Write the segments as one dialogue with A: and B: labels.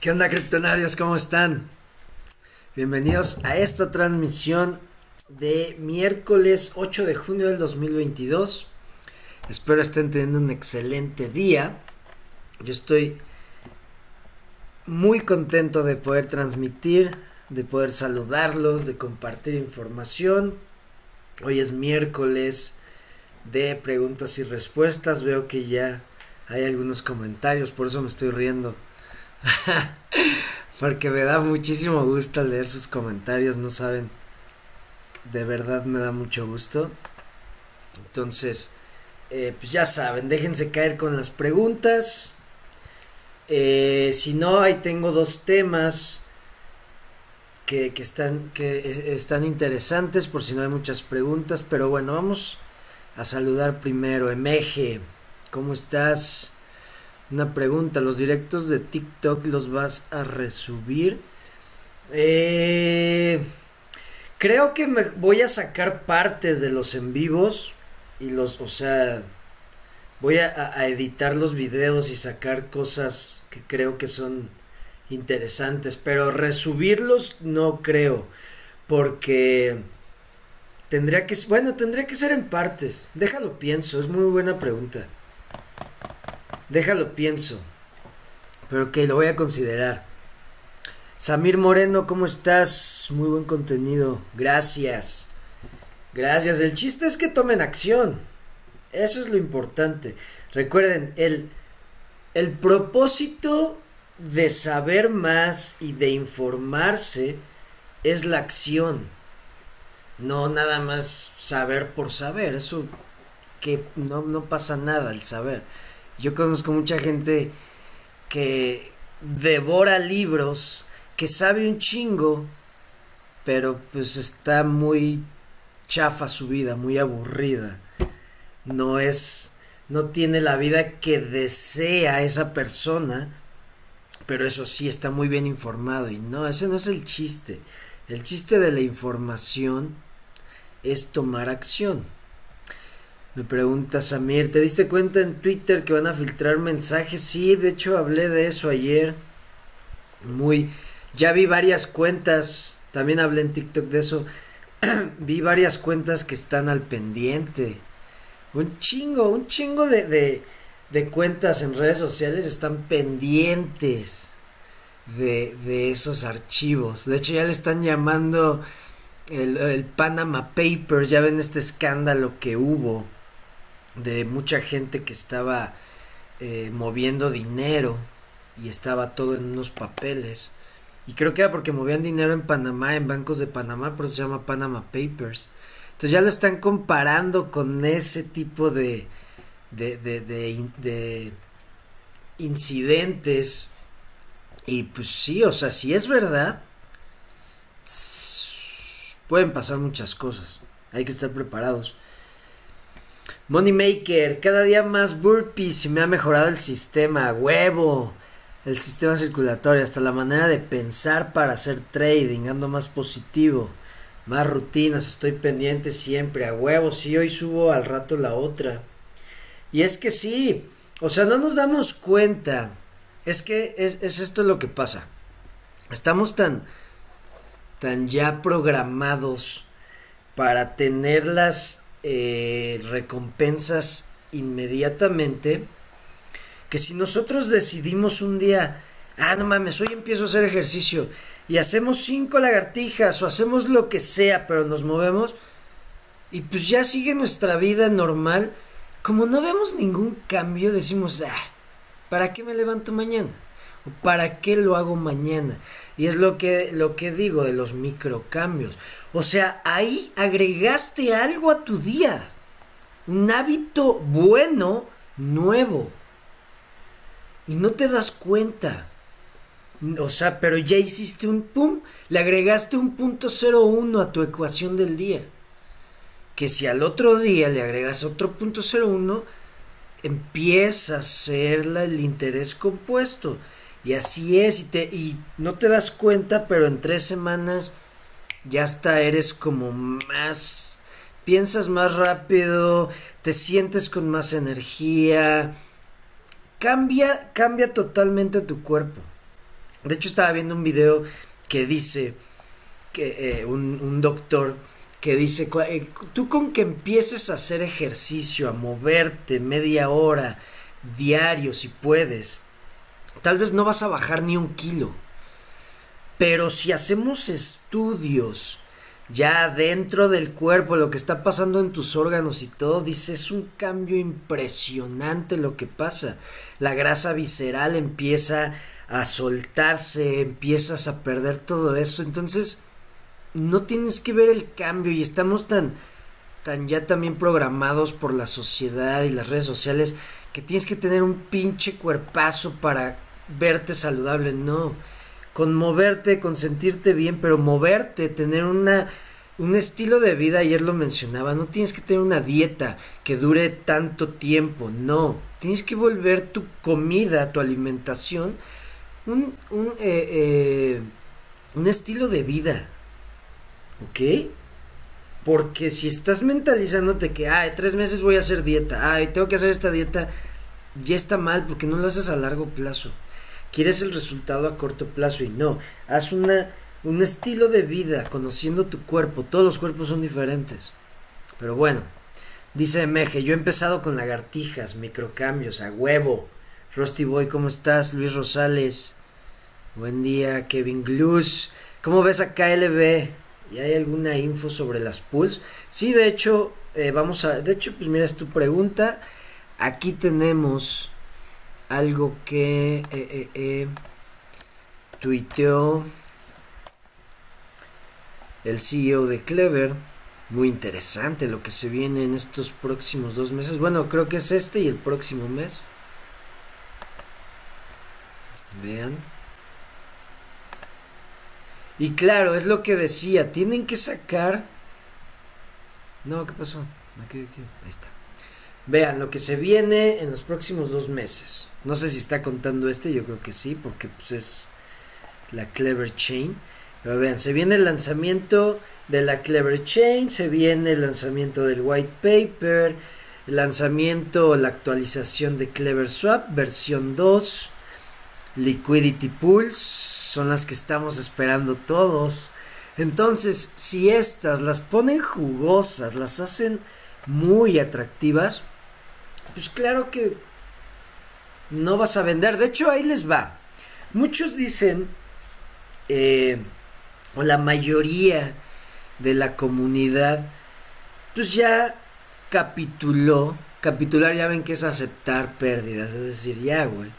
A: ¿Qué onda, criptonarios? ¿Cómo están? Bienvenidos a esta transmisión de miércoles 8 de junio del 2022. Espero estén teniendo un excelente día. Yo estoy muy contento de poder transmitir, de poder saludarlos, de compartir información. Hoy es miércoles de preguntas y respuestas. Veo que ya hay algunos comentarios, por eso me estoy riendo. Porque me da muchísimo gusto leer sus comentarios, no saben. De verdad me da mucho gusto. Entonces, eh, pues ya saben, déjense caer con las preguntas. Eh, si no, ahí tengo dos temas que, que, están, que están interesantes por si no hay muchas preguntas. Pero bueno, vamos a saludar primero. Emeje, ¿cómo estás? Una pregunta, ¿los directos de TikTok los vas a resubir? Eh, creo que me voy a sacar partes de los en vivos y los, o sea, voy a, editar los videos y sacar cosas que creo que son interesantes, pero resubirlos no creo, porque tendría que, bueno, tendría que ser en partes. Déjalo pienso, es muy buena pregunta. Déjalo pienso. Pero que lo voy a considerar. Samir Moreno, ¿cómo estás? Muy buen contenido. Gracias. Gracias. El chiste es que tomen acción. Eso es lo importante. Recuerden, el, el propósito de saber más y de informarse es la acción. No nada más saber por saber. Eso que no, no pasa nada el saber. Yo conozco mucha gente que devora libros, que sabe un chingo, pero pues está muy chafa su vida, muy aburrida. No es, no tiene la vida que desea esa persona, pero eso sí está muy bien informado y no, ese no es el chiste. El chiste de la información es tomar acción. Me pregunta Samir, ¿te diste cuenta en Twitter que van a filtrar mensajes? Sí, de hecho hablé de eso ayer. Muy... Ya vi varias cuentas, también hablé en TikTok de eso. vi varias cuentas que están al pendiente. Un chingo, un chingo de, de, de cuentas en redes sociales están pendientes de, de, esos archivos. De hecho ya le están llamando el, el Panama Papers, ya ven este escándalo que hubo de mucha gente que estaba eh, moviendo dinero y estaba todo en unos papeles. Y creo que era porque movían dinero en Panamá, en bancos de Panamá, por eso se llama Panama Papers. Entonces ya lo están comparando con ese tipo de, de, de, de, de incidentes. Y pues sí, o sea, si es verdad, pueden pasar muchas cosas. Hay que estar preparados. Moneymaker, cada día más burpees y me ha mejorado el sistema, huevo, el sistema circulatorio, hasta la manera de pensar para hacer trading, ando más positivo, más rutinas, estoy pendiente siempre, a huevo, sí, hoy subo al rato la otra. Y es que sí, o sea, no nos damos cuenta, es que es, es esto lo que pasa, estamos tan, tan ya programados para tener las eh, recompensas inmediatamente, que si nosotros decidimos un día, ah, no mames, hoy empiezo a hacer ejercicio y hacemos cinco lagartijas o hacemos lo que sea, pero nos movemos y pues ya sigue nuestra vida normal, como no vemos ningún cambio, decimos, ah, ¿para qué me levanto mañana? ¿O para qué lo hago mañana? Y es lo que, lo que digo de los microcambios. O sea, ahí agregaste algo a tu día. Un hábito bueno, nuevo. Y no te das cuenta. O sea, pero ya hiciste un pum, le agregaste un punto cero uno a tu ecuación del día. Que si al otro día le agregas otro punto cero uno, empieza a ser el interés compuesto. Y así es, y, te, y no te das cuenta, pero en tres semanas ya hasta eres como más, piensas más rápido, te sientes con más energía, cambia, cambia totalmente tu cuerpo. De hecho, estaba viendo un video que dice que eh, un, un, doctor que dice, eh, tú con que empieces a hacer ejercicio, a moverte media hora diario si puedes, tal vez no vas a bajar ni un kilo. Pero si hacemos estudios ya dentro del cuerpo, lo que está pasando en tus órganos y todo, dice, es un cambio impresionante lo que pasa. La grasa visceral empieza a soltarse, empiezas a perder todo eso. Entonces, no tienes que ver el cambio y estamos tan, tan ya también programados por la sociedad y las redes sociales que tienes que tener un pinche cuerpazo para verte saludable. No, con moverte, con sentirte bien, pero moverte, tener una un estilo de vida, ayer lo mencionaba, no tienes que tener una dieta que dure tanto tiempo, no, tienes que volver tu comida, tu alimentación un, un, eh, eh, un estilo de vida. ¿Ok? Porque si estás mentalizándote que, ay, tres meses voy a hacer dieta, ay, tengo que hacer esta dieta, ya está mal porque no lo haces a largo plazo. Quieres el resultado a corto plazo y no. Haz una, un estilo de vida conociendo tu cuerpo. Todos los cuerpos son diferentes. Pero bueno, dice Meje, yo he empezado con lagartijas, microcambios, a huevo. Rusty Boy, ¿cómo estás? Luis Rosales. Buen día, Kevin Glus. ¿Cómo ves a KLB? ¿Y hay alguna info sobre las pools? Sí, de hecho, eh, vamos a. De hecho, pues mira, es tu pregunta. Aquí tenemos algo que eh, eh, eh, tuiteó el CEO de Clever. Muy interesante lo que se viene en estos próximos dos meses. Bueno, creo que es este y el próximo mes. Vean. Y claro, es lo que decía, tienen que sacar... No, ¿qué pasó? Aquí, aquí. Ahí está. Vean lo que se viene en los próximos dos meses. No sé si está contando este, yo creo que sí, porque pues es la Clever Chain. Pero vean, se viene el lanzamiento de la Clever Chain, se viene el lanzamiento del White Paper, el lanzamiento, la actualización de Clever Swap, versión 2, Liquidity Pools, son las que estamos esperando todos. Entonces, si estas las ponen jugosas, las hacen muy atractivas, pues claro que no vas a vender. De hecho, ahí les va. Muchos dicen, eh, o la mayoría de la comunidad, pues ya capituló. Capitular ya ven que es aceptar pérdidas, es decir, ya, güey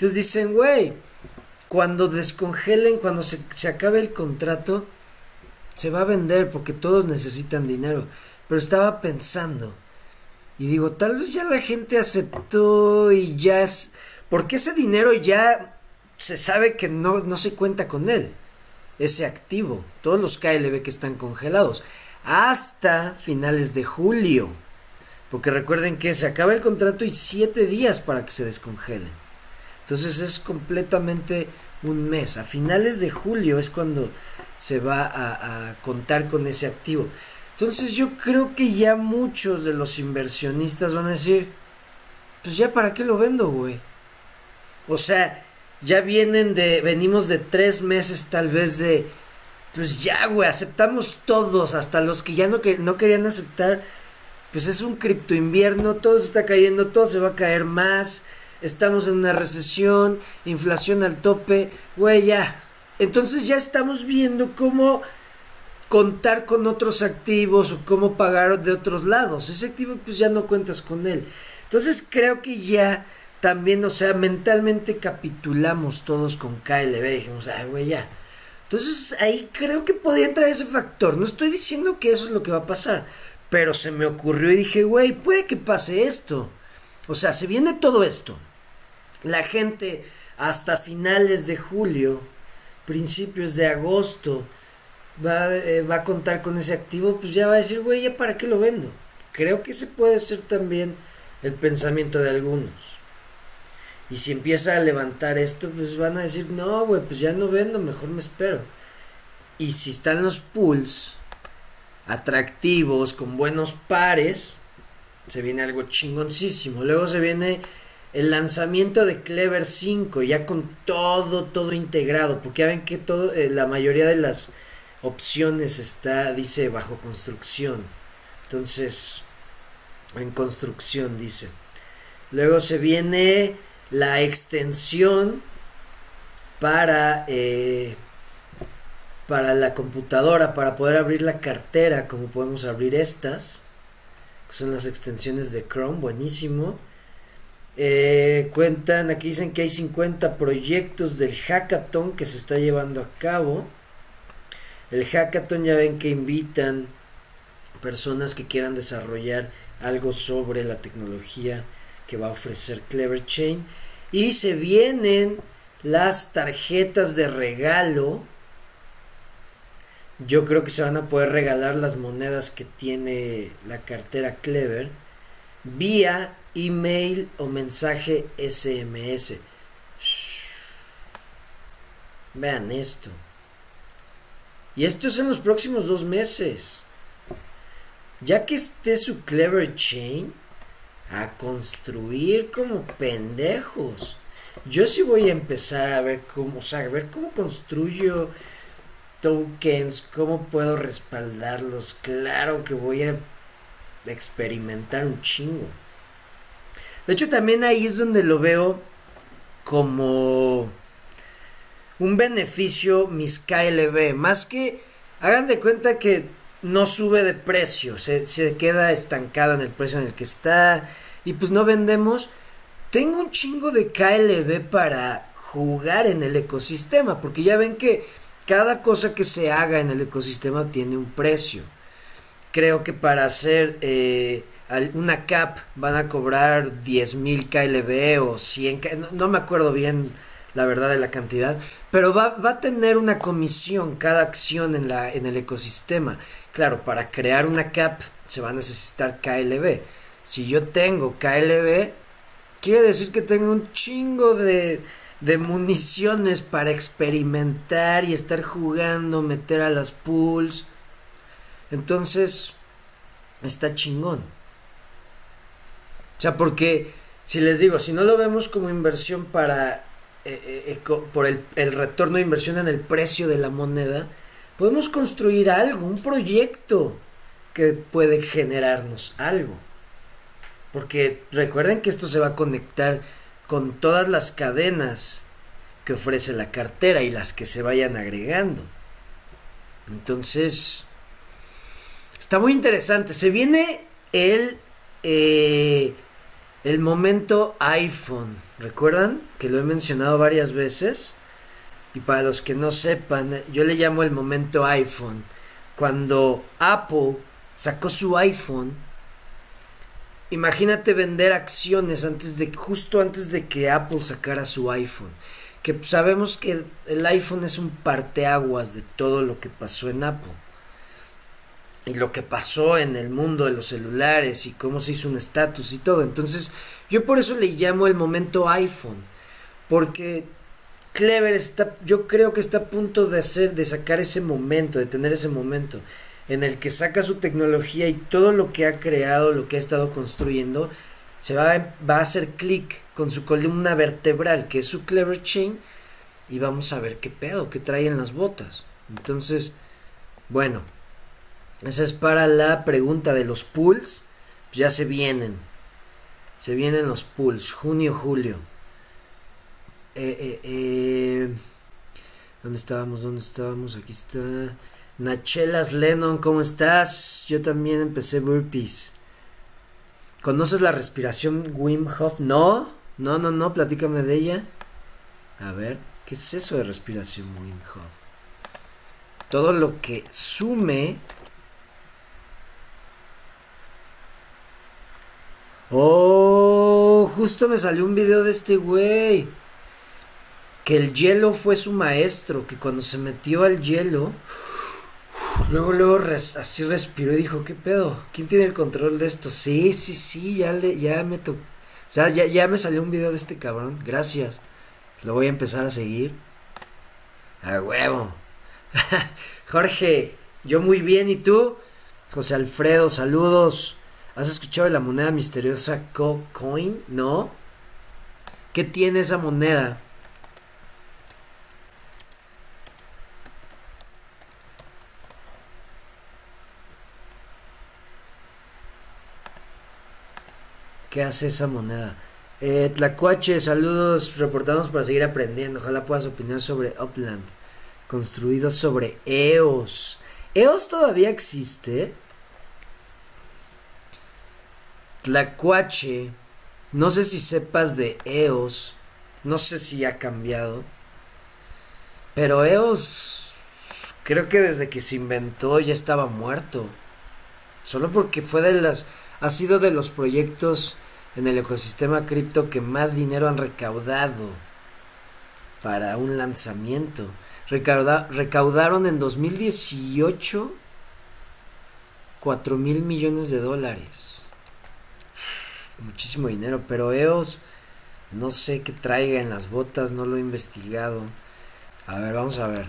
A: entonces dicen, güey, cuando descongelen, cuando se, se acabe el contrato, se va a vender porque todos necesitan dinero. Pero estaba pensando, y digo, tal vez ya la gente aceptó y ya es... Porque ese dinero ya se sabe que no, no se cuenta con él. Ese activo. Todos los KLB que están congelados. Hasta finales de julio. Porque recuerden que se acaba el contrato y siete días para que se descongelen. Entonces es completamente un mes. A finales de julio es cuando se va a, contar con ese activo. Entonces yo creo que ya muchos de los inversionistas van a decir, pues ya para qué lo vendo, güey. O sea, ya vienen de, venimos de tres meses tal vez de, pues ya, güey, aceptamos todos, hasta los que ya no, que, no querían aceptar, pues es un cripto invierno, todo se está cayendo, todo se va a caer más estamos en una recesión, inflación al tope, güey, ya. Entonces ya estamos viendo cómo contar con otros activos o cómo pagar de otros lados. Ese activo pues ya no cuentas con él. Entonces creo que ya también, o sea, mentalmente capitulamos todos con KLB. Dijimos, ay, güey, ya. Entonces ahí creo que podía entrar ese factor. No estoy diciendo que eso es lo que va a pasar. Pero se me ocurrió y dije, güey, puede que pase esto. O sea, se viene todo esto la gente hasta finales de julio, principios de agosto, va, eh, va a contar con ese activo, pues ya va a decir, güey, ¿ya para qué lo vendo? Creo que ese puede ser también el pensamiento de algunos. Y si empieza a levantar esto, pues van a decir, no, güey, pues ya no vendo, mejor me espero. Y si están los pools atractivos, con buenos pares, se viene algo chingoncísimo. Luego se viene el lanzamiento de Clever 5, ya con todo, todo integrado, porque ya ven que todo, eh, la mayoría de las opciones está, dice, bajo construcción. Entonces, en construcción, dice. Luego se viene la extensión para, eh, para la computadora, para poder abrir la cartera, como podemos abrir estas, son las extensiones de Chrome, buenísimo. Eh, cuentan, aquí dicen que hay 50 proyectos del hackathon que se está llevando a cabo. El hackathon ya ven que invitan personas que quieran desarrollar algo sobre la tecnología que va a ofrecer Clever Chain. Y se vienen las tarjetas de regalo. Yo creo que se van a poder regalar las monedas que tiene la cartera Clever vía email o mensaje SMS. Vean esto. Y esto es en los próximos dos meses. Ya que esté su Clever Chain, a construir como pendejos. Yo sí voy a empezar a ver cómo, o sea, a ver cómo construyo tokens, cómo puedo respaldarlos. Claro que voy a experimentar un chingo. De hecho, también ahí es donde lo veo como un beneficio mis KLB. Más que hagan de cuenta que no sube de precio, se, se queda estancado en el precio en el que está. Y pues no vendemos. Tengo un chingo de KLB para jugar en el ecosistema. Porque ya ven que cada cosa que se haga en el ecosistema tiene un precio. Creo que para hacer eh, una cap van a cobrar 10.000 KLB o 100, no, no, me acuerdo bien la verdad de la cantidad, pero va, a tener una comisión cada acción en, la, en el ecosistema. Claro, para crear una cap se va a necesitar KLB. Si yo tengo KLB, quiere decir que tengo un chingo de, de municiones para experimentar y estar jugando, meter a las pools. Entonces, está chingón. O sea, porque si les digo, si no lo vemos como inversión para eh, eh, por el, retorno de inversión en el precio de la moneda, podemos construir algo, un proyecto que puede generarnos algo. Porque recuerden que esto se va a conectar con todas las cadenas que ofrece la cartera y las que se vayan agregando. Entonces, está muy interesante. Se viene el... Eh, el momento iPhone, ¿recuerdan? Que lo he mencionado varias veces. Y para los que no sepan, yo le llamo el momento iPhone. Cuando Apple sacó su iPhone, imagínate vender acciones antes de justo antes de que Apple sacara su iPhone. Que sabemos que el iPhone es un parteaguas de todo lo que pasó en Apple y lo que pasó en el mundo de los celulares y cómo se hizo un estatus y todo. Entonces, yo por eso le llamo el momento iPhone, porque Clever está, yo creo que está a punto de hacer, de sacar ese momento, de tener ese momento en el que saca su tecnología y todo lo que ha creado, lo que ha estado construyendo, se va, va a hacer clic con su columna vertebral, que es su Clever Chain, y vamos a ver qué pedo, qué trae en las botas. Entonces, bueno, esa es para la pregunta de los pools. Ya se vienen. Se vienen los pools. Junio, julio. Eh, eh, eh. ¿Dónde estábamos? ¿Dónde estábamos? Aquí está. Nachelas Lennon, ¿cómo estás? Yo también empecé burpees. ¿Conoces la respiración Wim Hof? No, no, no, no, platícame de ella. A ver, ¿qué es eso de respiración Wim Hof? Todo lo que sume Oh, justo me salió un video de este güey. Que el hielo fue su maestro, que cuando se metió al hielo, luego, luego así respiró y dijo, ¿qué pedo? ¿Quién tiene el control de esto? Sí, sí, sí, ya, le, ya me tocó. O sea, ya, ya me salió un video de este cabrón. Gracias. Lo voy a empezar a seguir. A huevo. Jorge, yo muy bien. ¿Y tú? José Alfredo, saludos. ¿Has escuchado de la moneda misteriosa Co-Coin? No. ¿Qué tiene esa moneda? ¿Qué hace esa moneda? Eh, Tlacuache, saludos, reportamos para seguir aprendiendo. Ojalá puedas opinar sobre Upland, construido sobre EOS. ¿EOS todavía existe? Tlacuache, no sé si sepas de EOS, no sé si ha cambiado, pero EOS creo que desde que se inventó ya estaba muerto. Solo porque fue de las ha sido de los proyectos en el ecosistema cripto que más dinero han recaudado para un lanzamiento. recaudaron en 2018 4 mil millones de dólares. Muchísimo dinero, pero EOS no sé qué traiga en las botas, no lo he investigado. A ver, vamos a ver.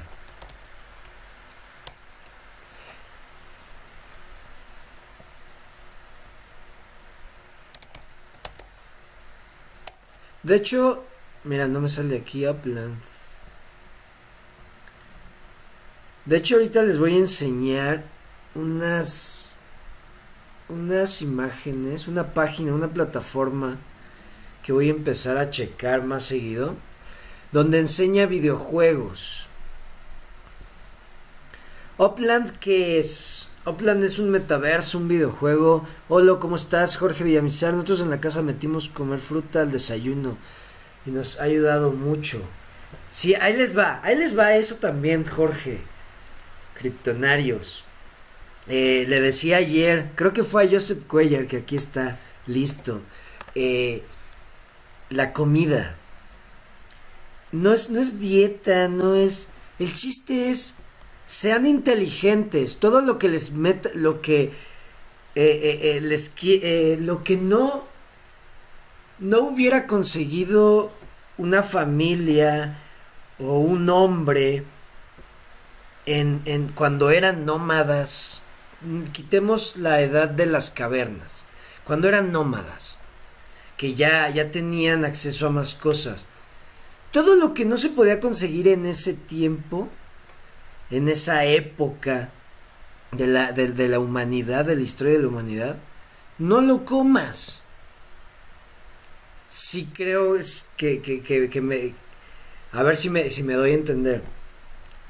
A: De hecho, mira, no me sale aquí Upland. De hecho, ahorita les voy a enseñar unas unas imágenes, una página, una plataforma que voy a empezar a checar más seguido, donde enseña videojuegos. Upland, ¿qué es? Upland es un metaverso, un videojuego. Hola, ¿cómo estás? Jorge Villamizar. Nosotros en la casa metimos comer fruta al desayuno y nos ha ayudado mucho. Sí, ahí les va, ahí les va eso también, Jorge. Kryptonarios. Eh, le decía ayer, creo que fue a Joseph Cuellar, que aquí está listo. Eh, la comida. No es, no es dieta, no es. El chiste es sean inteligentes. Todo lo que les meta, lo que eh, les lo que no no hubiera conseguido una familia o un hombre en, en cuando eran nómadas. Quitemos la edad de las cavernas. Cuando eran nómadas, que ya, ya tenían acceso a más cosas. Todo lo que no se podía conseguir en ese tiempo en esa época de la, de, la humanidad, de la historia de la humanidad, no lo comas. Sí creo que, que, que, que me... A ver si me, si me doy a entender.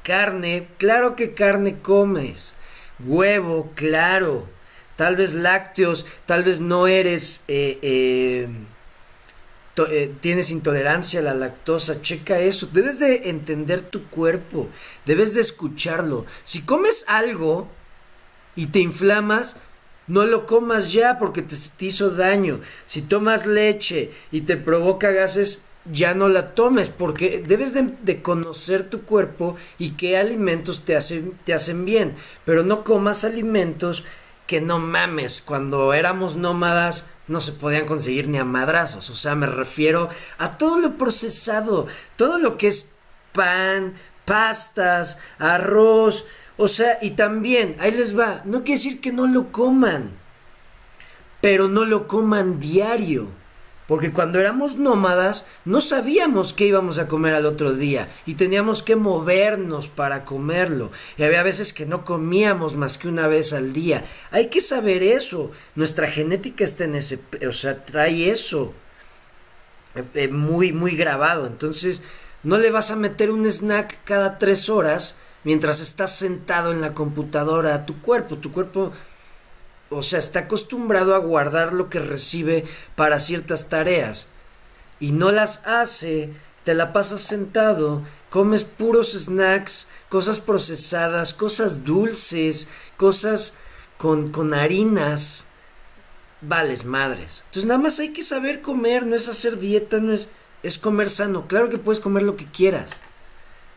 A: Carne, claro que carne comes. Huevo, claro. Tal vez lácteos, tal vez no eres... Eh, eh, eh, tienes intolerancia a la lactosa, checa eso. Debes de entender tu cuerpo, debes de escucharlo. Si comes algo y te inflamas, no lo comas ya porque te, hizo daño. Si tomas leche y te provoca gases, ya no la tomes porque debes de, conocer tu cuerpo y qué alimentos te hacen, te hacen bien. Pero no comas alimentos que no mames. Cuando éramos nómadas no se podían conseguir ni a madrazos. O sea, me refiero a todo lo procesado, todo lo que es pan, pastas, arroz. O sea, y también, ahí les va, no quiere decir que no lo coman, pero no lo coman diario. Porque cuando éramos nómadas no sabíamos qué íbamos a comer al otro día y teníamos que movernos para comerlo. Y había veces que no comíamos más que una vez al día. Hay que saber eso. Nuestra genética está en ese, o sea, trae eso eh, eh, muy, muy grabado. Entonces, no le vas a meter un snack cada tres horas mientras estás sentado en la computadora a tu cuerpo. Tu cuerpo o sea, está acostumbrado a guardar lo que recibe para ciertas tareas y no las hace, te la pasas sentado, comes puros snacks, cosas procesadas, cosas dulces, cosas con, con harinas, vales madres. Entonces nada más hay que saber comer, no es hacer dieta, no es, es comer sano. Claro que puedes comer lo que quieras,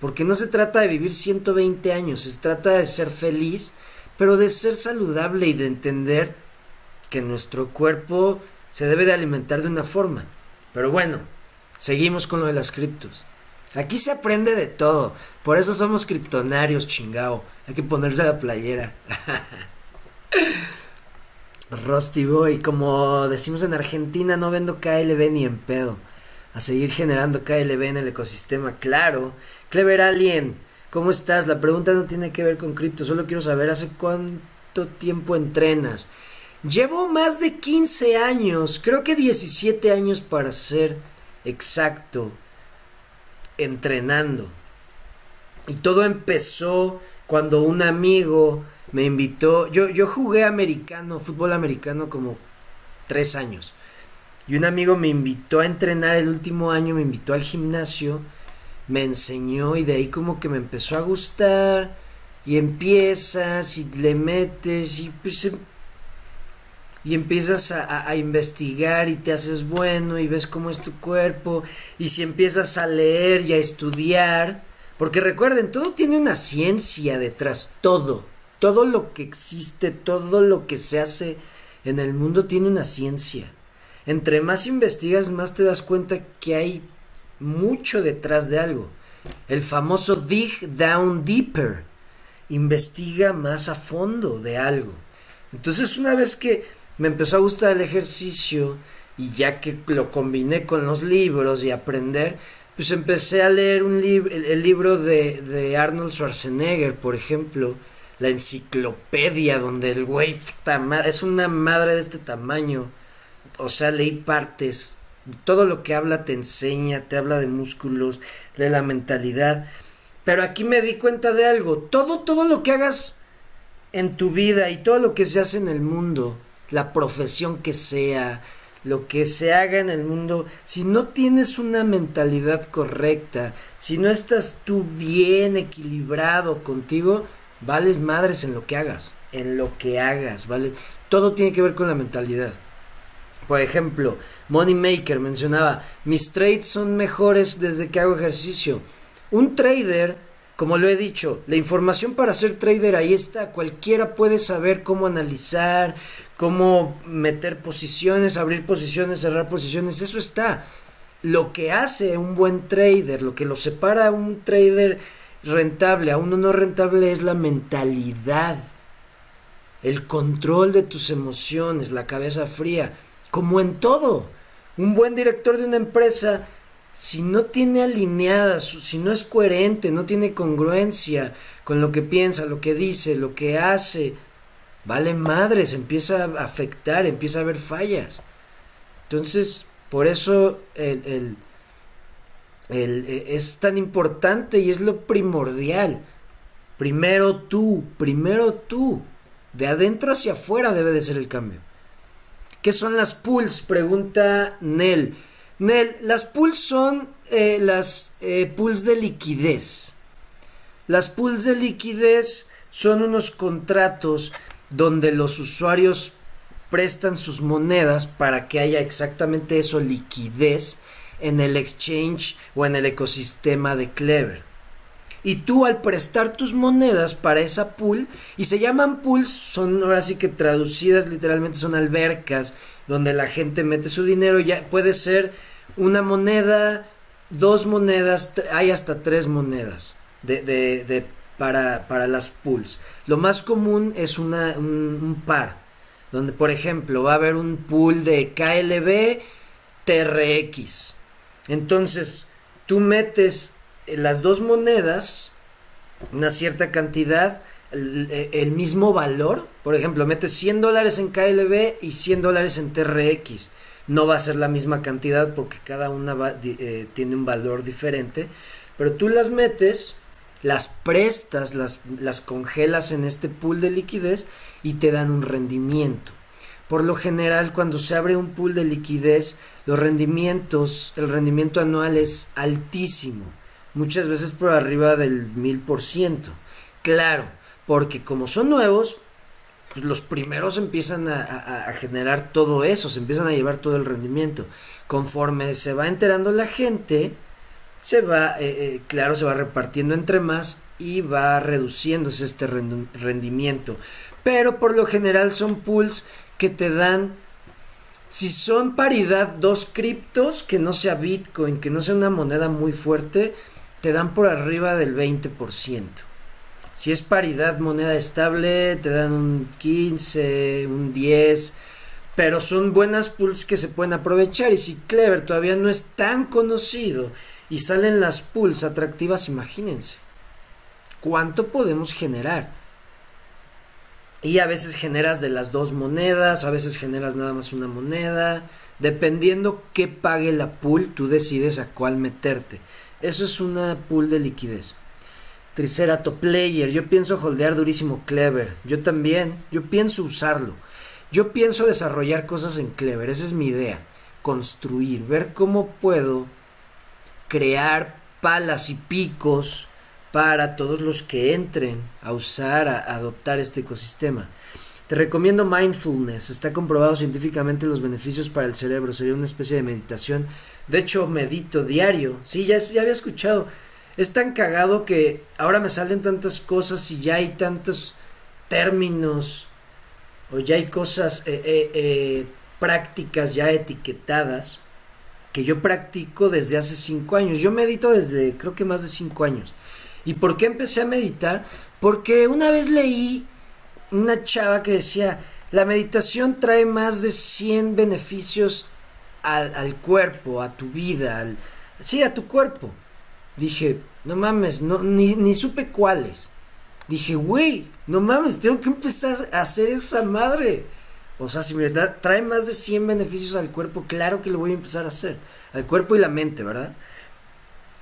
A: porque no se trata de vivir 120 años, se trata de ser feliz pero de ser saludable y de entender que nuestro cuerpo se debe de alimentar de una forma. Pero bueno, seguimos con lo de las criptos. Aquí se aprende de todo, por eso somos criptonarios, chingao. Hay que ponerse la playera. Rusty Boy, como decimos en Argentina, no vendo KLB ni en pedo. a seguir generando KLB en el ecosistema. Claro. Clever Alien, ¿cómo estás? La pregunta no tiene que ver con cripto, solo quiero saber hace cuánto tiempo entrenas. Llevo más de 15 años, creo que 17 años para ser exacto, entrenando. Y todo empezó cuando un amigo me invitó, yo, yo jugué americano, fútbol americano como tres años. Y un amigo me invitó a entrenar el último año, me invitó al gimnasio, me enseñó y de ahí como que me empezó a gustar y empiezas y le metes y pues em, y empiezas a, a, investigar y te haces bueno y ves cómo es tu cuerpo y si empiezas a leer y a estudiar porque recuerden todo tiene una ciencia detrás todo todo lo que existe, todo lo que se hace en el mundo tiene una ciencia. Entre más investigas, más te das cuenta que hay mucho detrás de algo. El famoso dig down deeper. Investiga más a fondo de algo. Entonces una vez que me empezó a gustar el ejercicio y ya que lo combiné con los libros y aprender, pues empecé a leer un libro, el, libro de, de Arnold Schwarzenegger, por ejemplo, la enciclopedia donde el güey es una madre de este tamaño. O sea, leí partes. Todo lo que habla te enseña, te habla de músculos, de la mentalidad. Pero aquí me di cuenta de algo. Todo, todo lo que hagas en tu vida y todo lo que se hace en el mundo, la profesión que sea, lo que se haga en el mundo, si no tienes una mentalidad correcta, si no estás tú bien equilibrado contigo, Vales madres en lo que hagas, en lo que hagas, ¿vale? Todo tiene que ver con la mentalidad. Por ejemplo, Moneymaker mencionaba, mis trades son mejores desde que hago ejercicio. Un trader, como lo he dicho, la información para ser trader ahí está. Cualquiera puede saber cómo analizar, cómo meter posiciones, abrir posiciones, cerrar posiciones, eso está. Lo que hace un buen trader, lo que lo separa a un trader rentable, a uno no rentable es la mentalidad, el control de tus emociones, la cabeza fría, como en todo. Un buen director de una empresa, si no tiene alineadas, si no es coherente, no tiene congruencia con lo que piensa, lo que dice, lo que hace, vale madres, empieza a afectar, empieza a haber fallas. Entonces, por eso el e, es tan importante y es lo primordial. Primero tú, primero tú. De adentro hacia afuera debe de ser el cambio. ¿Qué son las pools? Pregunta Nel. Nel, las pools son eh, las eh, pools de liquidez. Las pools de liquidez son unos contratos donde los usuarios prestan sus monedas para que haya exactamente eso, liquidez en el exchange o en el ecosistema de Clever. Y tú al prestar tus monedas para esa pool, y se llaman pools, son ahora sí que traducidas literalmente son albercas, donde la gente mete su dinero, ya puede ser una moneda, dos monedas, hay hasta tres monedas de, para, para, las pools. Lo más común es una, un, un par, donde por ejemplo va a haber un pool de KLB TRX entonces, tú metes las dos monedas, una cierta cantidad, el, mismo valor. Por ejemplo, metes 100 dólares en KLB y 100 dólares en TRX. No va a ser la misma cantidad porque cada una eh, tiene un valor diferente. Pero tú las metes, las prestas, las, las congelas en este pool de liquidez y te dan un rendimiento. Por lo general, cuando se abre un pool de liquidez, los rendimientos, el rendimiento anual es altísimo, muchas veces por arriba del mil por ciento. Claro, porque como son nuevos, pues los primeros empiezan a, generar todo eso, se empiezan a llevar todo el rendimiento. Conforme se va enterando la gente, se va, eh, eh, claro, se va repartiendo entre más y va reduciéndose este rendimiento. Pero por lo general son pools que te dan, si son paridad dos criptos, que no sea Bitcoin, que no sea una moneda muy fuerte, te dan por arriba del 20%. Si es paridad moneda estable, te dan un 15, un 10, Pero son buenas pools que se pueden aprovechar. Y si Clever todavía no es tan conocido y salen las pools atractivas, imagínense. ¿Cuánto podemos generar? Y a veces generas de las dos monedas, a veces generas nada más una moneda. Dependiendo qué pague la pool, tú decides a cuál meterte. Eso es una pool de liquidez. Tricerato Player, yo pienso holdear durísimo Clever. Yo también, yo pienso usarlo. Yo pienso desarrollar cosas en Clever, esa es mi idea. Construir, ver cómo puedo crear palas y picos para todos los que entren a usar, a adoptar este ecosistema. Te recomiendo mindfulness, está comprobado científicamente los beneficios para el cerebro, sería una especie de meditación. De hecho, medito diario, sí, ya, ya había escuchado. Es tan cagado que ahora me salen tantas cosas y ya hay tantos términos o ya hay cosas, eh, eh, eh, prácticas ya etiquetadas que yo practico desde hace cinco años. Yo medito desde creo que más de cinco años. ¿Y por qué empecé a meditar? Porque una vez leí una chava que decía, la meditación trae más de 100 beneficios al, cuerpo, a tu vida, al, sí, a tu cuerpo. Dije, no mames, no, ni, ni supe cuáles. Dije, güey, no mames, tengo que empezar a hacer esa madre. O sea, si me trae más de 100 beneficios al cuerpo, claro que lo voy a empezar a hacer. Al cuerpo y la mente, ¿verdad?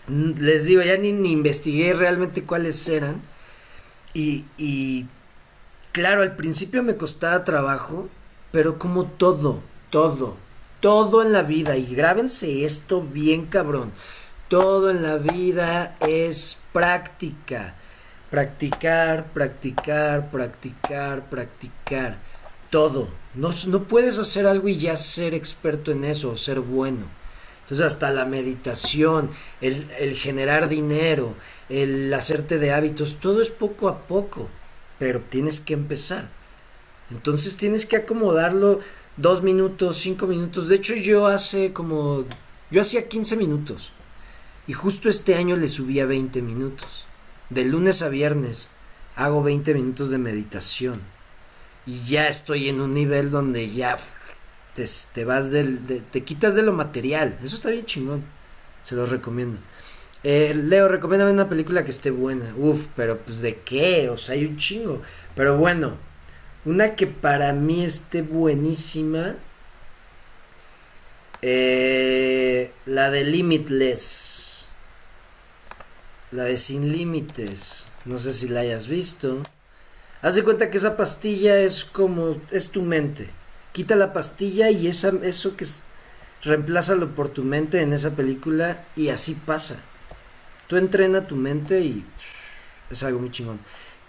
A: les digo, ya ni, investigué realmente cuáles eran. Y, y claro, al principio me costaba trabajo, pero como todo, todo, todo en la vida, y grábense esto bien cabrón, todo en la vida es práctica. Practicar, practicar, practicar, practicar. Todo. No, no puedes hacer algo y ya ser experto en eso ser bueno. Entonces hasta la meditación, el, el generar dinero, el hacerte de hábitos, todo es poco a poco, pero tienes que empezar. Entonces tienes que acomodarlo dos minutos, cinco minutos. De hecho yo hace como, yo hacía 15 minutos y justo este año le subí a 20 minutos. De lunes a viernes hago 20 minutos de meditación y ya estoy en un nivel donde ya te, vas del, te quitas de lo material. Eso está bien chingón. Se lo recomiendo. Eh, Leo, recomiéndame una película que esté buena. Uf, pero pues de qué? O sea, hay un chingo. Pero bueno, una que para mí esté buenísima. Eh, la de Limitless. La de Sin Límites. No sé si la hayas visto. Haz de cuenta que esa pastilla es como. es tu mente quita la pastilla y esa, eso que es, reemplázalo por tu mente en esa película y así pasa. Tú entrena tu mente y es algo muy chingón.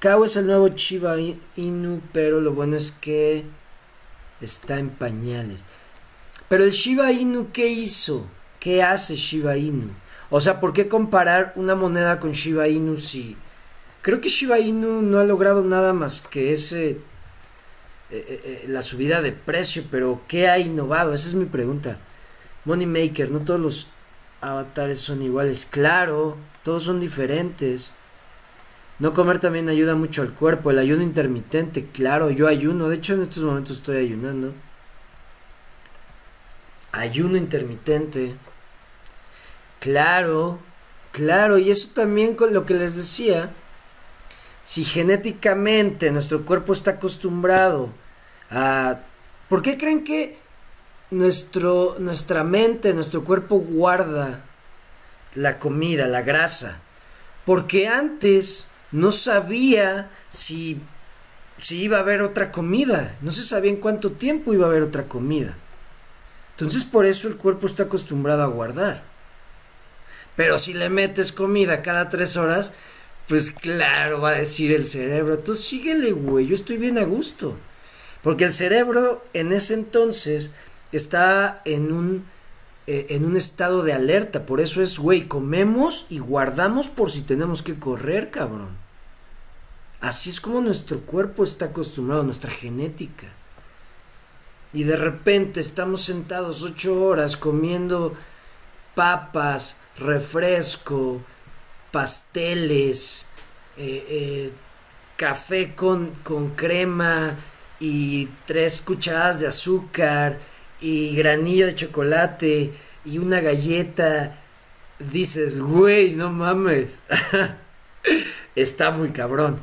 A: Kao es el nuevo Chiba Inu, pero lo bueno es que está en pañales. Pero el Shiba Inu, ¿qué hizo? ¿Qué hace Shiba Inu? O sea, ¿por qué comparar una moneda con Shiba Inu si... Creo que Shiba Inu no ha logrado nada más que ese eh, eh, eh, la subida de precio, pero ¿qué ha innovado? Esa es mi pregunta. Money Maker, no todos los avatares son iguales. Claro, todos son diferentes. No comer también ayuda mucho al cuerpo. El ayuno intermitente, claro, yo ayuno. De hecho, en estos momentos estoy ayunando. Ayuno intermitente. Claro, claro. Y eso también con lo que les decía. Si genéticamente nuestro cuerpo está acostumbrado Ah, ¿Por qué creen que nuestro, nuestra mente, nuestro cuerpo guarda la comida, la grasa? Porque antes no sabía si, si iba a haber otra comida, no se sabía en cuánto tiempo iba a haber otra comida. Entonces por eso el cuerpo está acostumbrado a guardar. Pero si le metes comida cada tres horas, pues claro, va a decir el cerebro, tú síguele, güey, yo estoy bien a gusto. Porque el cerebro en ese entonces está en un, eh, en un estado de alerta. Por eso es, güey, comemos y guardamos por si tenemos que correr, cabrón. Así es como nuestro cuerpo está acostumbrado, nuestra genética. Y de repente estamos sentados ocho horas comiendo papas, refresco, pasteles, eh, eh, café con, con crema, y tres cucharadas de azúcar y granillo de chocolate y una galleta, dices, güey, no mames. Está muy cabrón.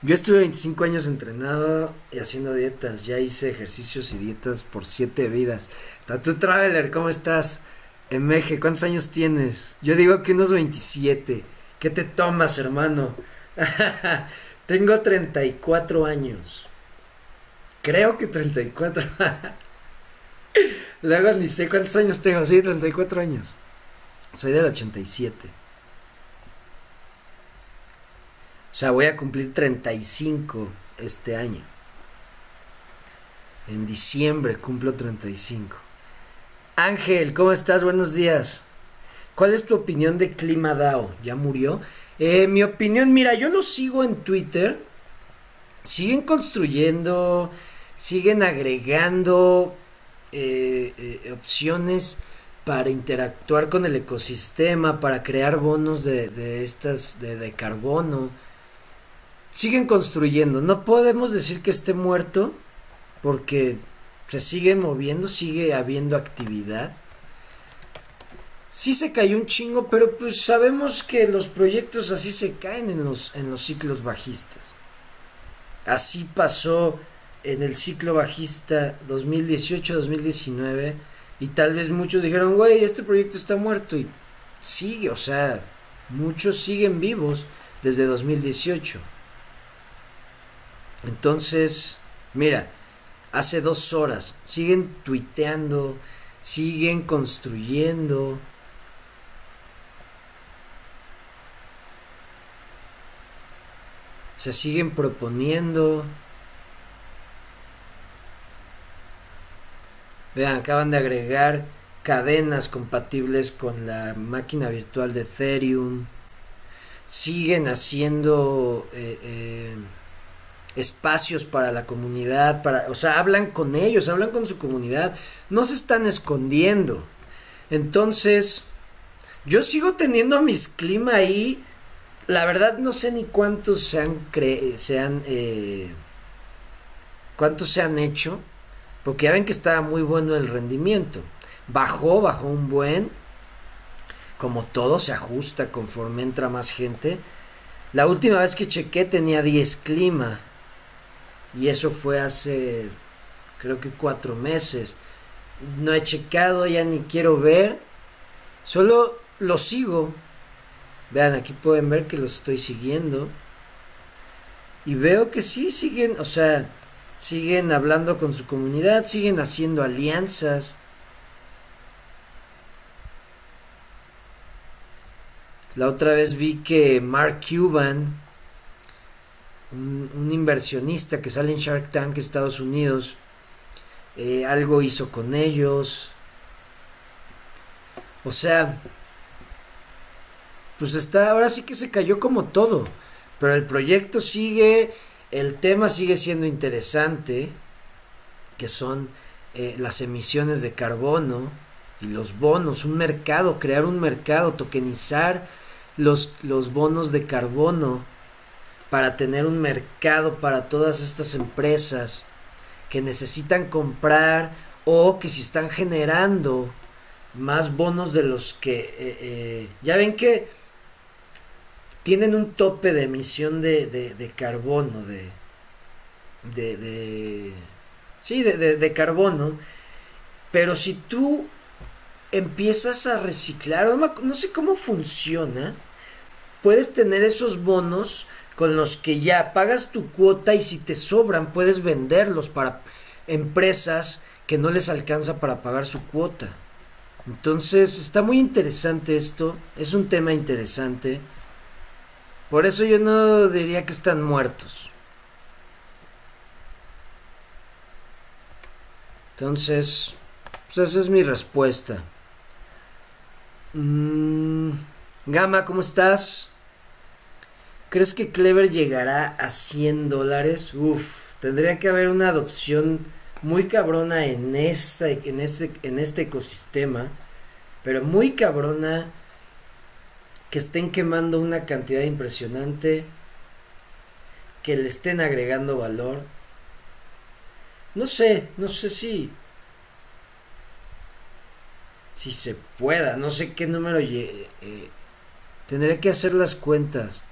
A: Yo estuve 25 años entrenado y haciendo dietas. Ya hice ejercicios y dietas por 7 vidas. Tatu Traveler, ¿cómo estás? Emeje, ¿cuántos años tienes? Yo digo que unos 27. ¿Qué te tomas, hermano? Tengo 34 años. Creo que 34. Luego ni sé cuántos años tengo. Sí, 34 años. Soy del 87. O sea, voy a cumplir 35 este año. En diciembre cumplo 35. Ángel, ¿cómo estás? Buenos días. ¿Cuál es tu opinión de Clima DAO? ¿Ya murió? Eh, mi opinión, mira, yo lo sigo en Twitter. Siguen construyendo, siguen agregando eh, eh, opciones para interactuar con el ecosistema, para crear bonos de, estas, de, de carbono. Siguen construyendo. No podemos decir que esté muerto porque se sigue moviendo, sigue habiendo actividad sí se cayó un chingo, pero pues sabemos que los proyectos así se caen en los, en los ciclos bajistas. Así pasó en el ciclo bajista 2018-2019 y tal vez muchos dijeron, güey, este proyecto está muerto y sigue, o sea, muchos siguen vivos desde 2018. Entonces, mira, hace dos horas siguen tuiteando, siguen construyendo, se siguen proponiendo. Vean, acaban de agregar cadenas compatibles con la máquina virtual de Ethereum. Siguen haciendo eh, eh, espacios para la comunidad, para, o sea, hablan con ellos, hablan con su comunidad, no se están escondiendo. Entonces, yo sigo teniendo mis clima ahí la verdad no sé ni cuántos se han, cre se han eh, cuántos se han hecho, porque ya ven que estaba muy bueno el rendimiento. Bajó, bajó un buen, como todo se ajusta conforme entra más gente. La última vez que chequé tenía 10 clima y eso fue hace creo que cuatro meses. No he checado, ya ni quiero ver. Solo lo sigo Vean, aquí pueden ver que los estoy siguiendo. Y veo que sí, siguen, o sea, siguen hablando con su comunidad, siguen haciendo alianzas. La otra vez vi que Mark Cuban, un, inversionista que sale en Shark Tank Estados Unidos, eh, algo hizo con ellos. O sea, pues está, ahora sí que se cayó como todo. Pero el proyecto sigue, el tema sigue siendo interesante, que son eh, las emisiones de carbono y los bonos, un mercado, crear un mercado, tokenizar los, los bonos de carbono para tener un mercado para todas estas empresas que necesitan comprar o que si están generando más bonos de los que eh, eh, ya ven que tienen un tope de emisión de, de, carbono, de, de, de sí, de, de, carbono, pero si tú empiezas a reciclar, no, no sé cómo funciona, puedes tener esos bonos con los que ya pagas tu cuota y si te sobran puedes venderlos para empresas que no les alcanza para pagar su cuota. Entonces está muy interesante esto, es un tema interesante. Por eso yo no diría que están muertos. Entonces, pues esa es mi respuesta. Mm, Gama, ¿cómo estás? ¿Crees que Clever llegará a 100 dólares? Uf, tendría que haber una adopción muy cabrona en, esta, en, este, en este ecosistema, pero muy cabrona que estén quemando una cantidad impresionante, que le estén agregando valor. No sé, no sé si si se pueda, no sé qué número eh, tendré que hacer las cuentas.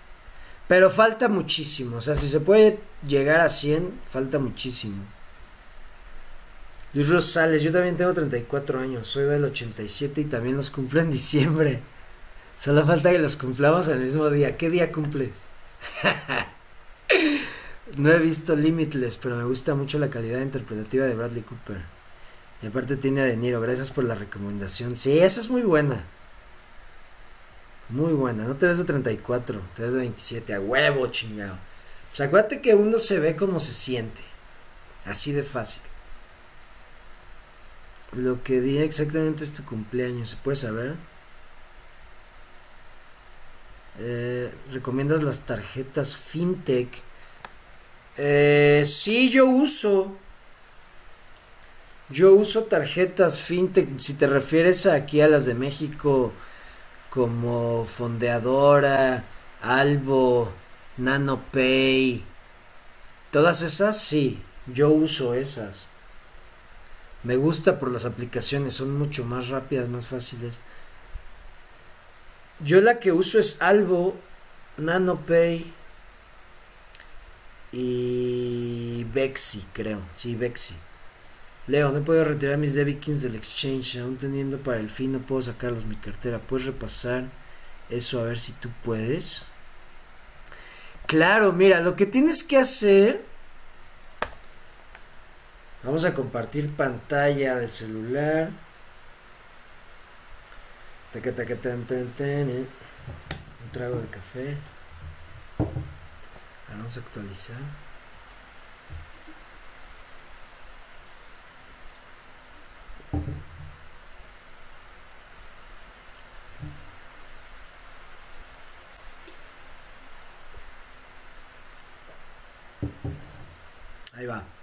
A: Pero falta muchísimo, o sea, si se puede llegar a 100, falta muchísimo. Luis Rosales, yo también tengo 34 años, soy del 87 y también los cumplo en diciembre. Solo falta que los cumplamos el mismo día. ¿Qué día cumples? no he visto Limitless, pero me gusta mucho la calidad interpretativa de Bradley Cooper. Y aparte tiene a De Niro, gracias por la recomendación. Sí, esa es muy buena. Muy buena, no te ves de 34, te ves de 27, a huevo chingado. Pues acuérdate que uno se ve como se siente. Así de fácil. Lo que día exactamente es tu cumpleaños, ¿se puede saber? Eh, ¿Recomiendas las tarjetas FinTech? Eh, sí, yo uso. Yo uso tarjetas FinTech. Si te refieres aquí a las de México, como Fondeadora, Albo, NanoPay. Todas esas, sí. Yo uso esas. Me gusta por las aplicaciones, son mucho más rápidas, más fáciles. Yo la que uso es Albo, NanoPay y Bexi, creo. Sí, Bexi. Leo, no puedo retirar mis debikins del exchange, aún teniendo para el fin no puedo sacarlos mi cartera. ¿Puedes repasar eso a ver si tú puedes? Claro, mira, lo que tienes que hacer Vamos a compartir pantalla del celular. Eh. Un trago de café. Vamos a actualizar. Ahí va.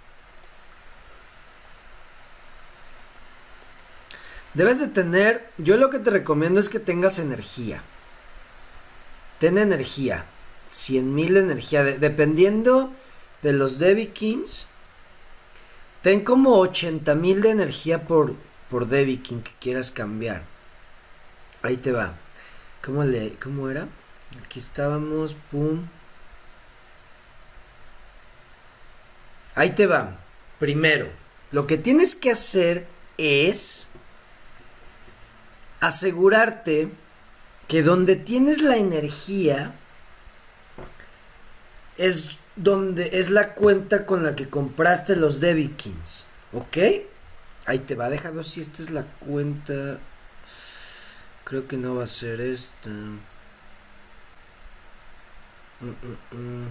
A: Debes de tener, yo lo que te recomiendo es que tengas energía. Ten energía. 100.000 de energía. dependiendo de los Debbie Kings. Ten como 80.000 de energía por, por Debbie King que quieras cambiar. Ahí te va. ¿Cómo, le, ¿Cómo era? Aquí estábamos. Pum. Ahí te va. Primero, lo que tienes que hacer es asegurarte que donde tienes la energía es donde es la cuenta con la que compraste los Kings ¿ok? Ahí te va, déjame ver si esta es la cuenta. Creo que no va a ser esta. Mm, mm, mm.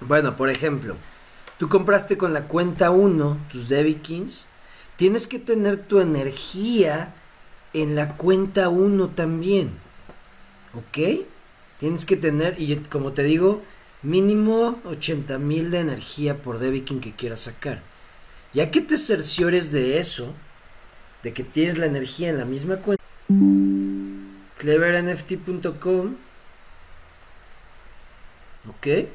A: Bueno, por ejemplo, tú compraste con la cuenta 1 tus Kings Tienes que tener tu energía en la cuenta 1 también. ¿Ok? Tienes que tener, y como te digo, mínimo 80 mil de energía por Debikin que quieras sacar. Ya que te cerciores de eso, de que tienes la energía en la misma cuenta, clevernft.com, ¿ok?